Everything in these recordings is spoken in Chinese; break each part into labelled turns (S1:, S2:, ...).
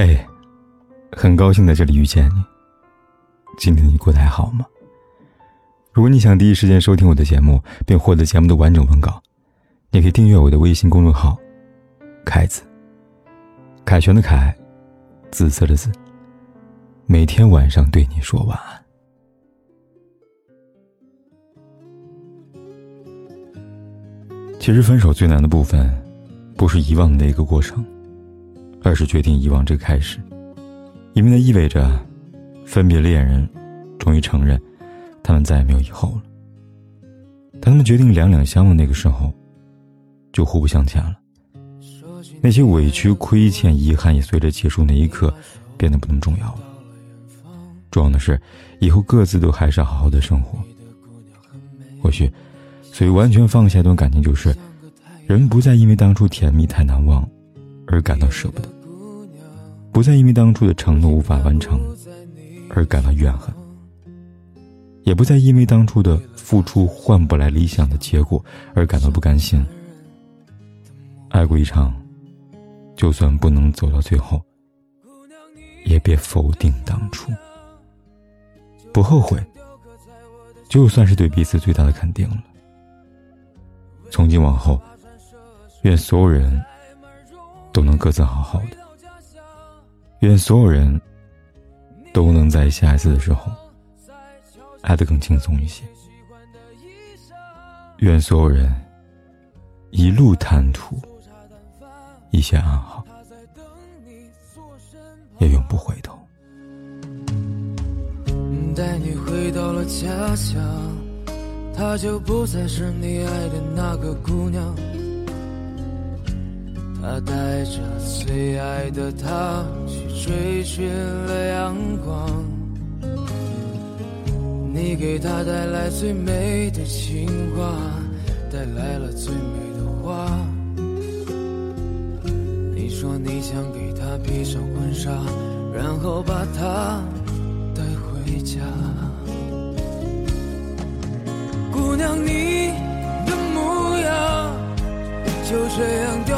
S1: 嘿，很高兴在这里遇见你。今天你过得还好吗？如果你想第一时间收听我的节目，并获得节目的完整文稿，你可以订阅我的微信公众号“凯子”。凯旋的凯，紫色的紫。每天晚上对你说晚安。其实分手最难的部分，不是遗忘的那个过程。而是决定遗忘这个开始，因为那意味着，分别恋人终于承认，他们再也没有以后了。当他们决定两两相望那个时候，就互不相欠了。那些委屈、亏欠、遗憾也随着结束那一刻，变得不那么重要了。重要的是，以后各自都还是要好好的生活。或许，所以完全放下一段感情，就是人不再因为当初甜蜜太难忘。而感到舍不得，不再因为当初的承诺无法完成而感到怨恨，也不再因为当初的付出换不来理想的结果而感到不甘心。爱过一场，就算不能走到最后，也别否定当初。不后悔，就算是对彼此最大的肯定了。从今往后，愿所有人。都能各自好好的。愿所有人都能在下一次的时候爱得更轻松一些。愿所有人一路坦途，一切安好，也永不回头。
S2: 带你回到了家乡，她就不再是你爱的那个姑娘。他带着最爱的她去追寻了阳光，你给他带来最美的情话，带来了最美的花。你说你想给他披上婚纱，然后把她带回家。姑娘，你的模样就这样掉。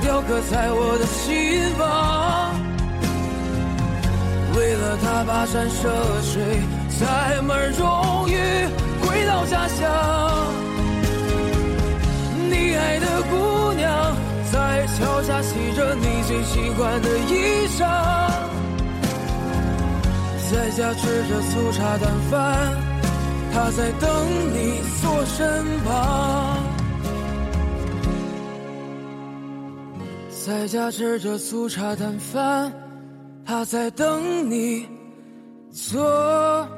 S2: 雕刻在我的心房，为了他跋山涉水，载满荣誉回到家乡。你爱的姑娘在桥下洗着你最喜欢的衣裳，在家吃着粗茶淡饭。她在等你坐身旁，在家吃着粗茶淡饭。他在等你坐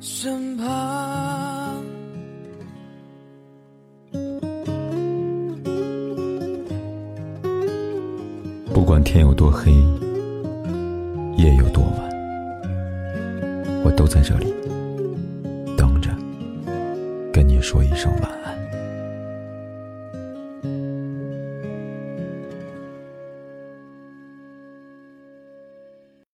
S2: 身旁。
S1: 不管天有多黑，夜有多晚，我都在这里等着，跟你。说一声晚安。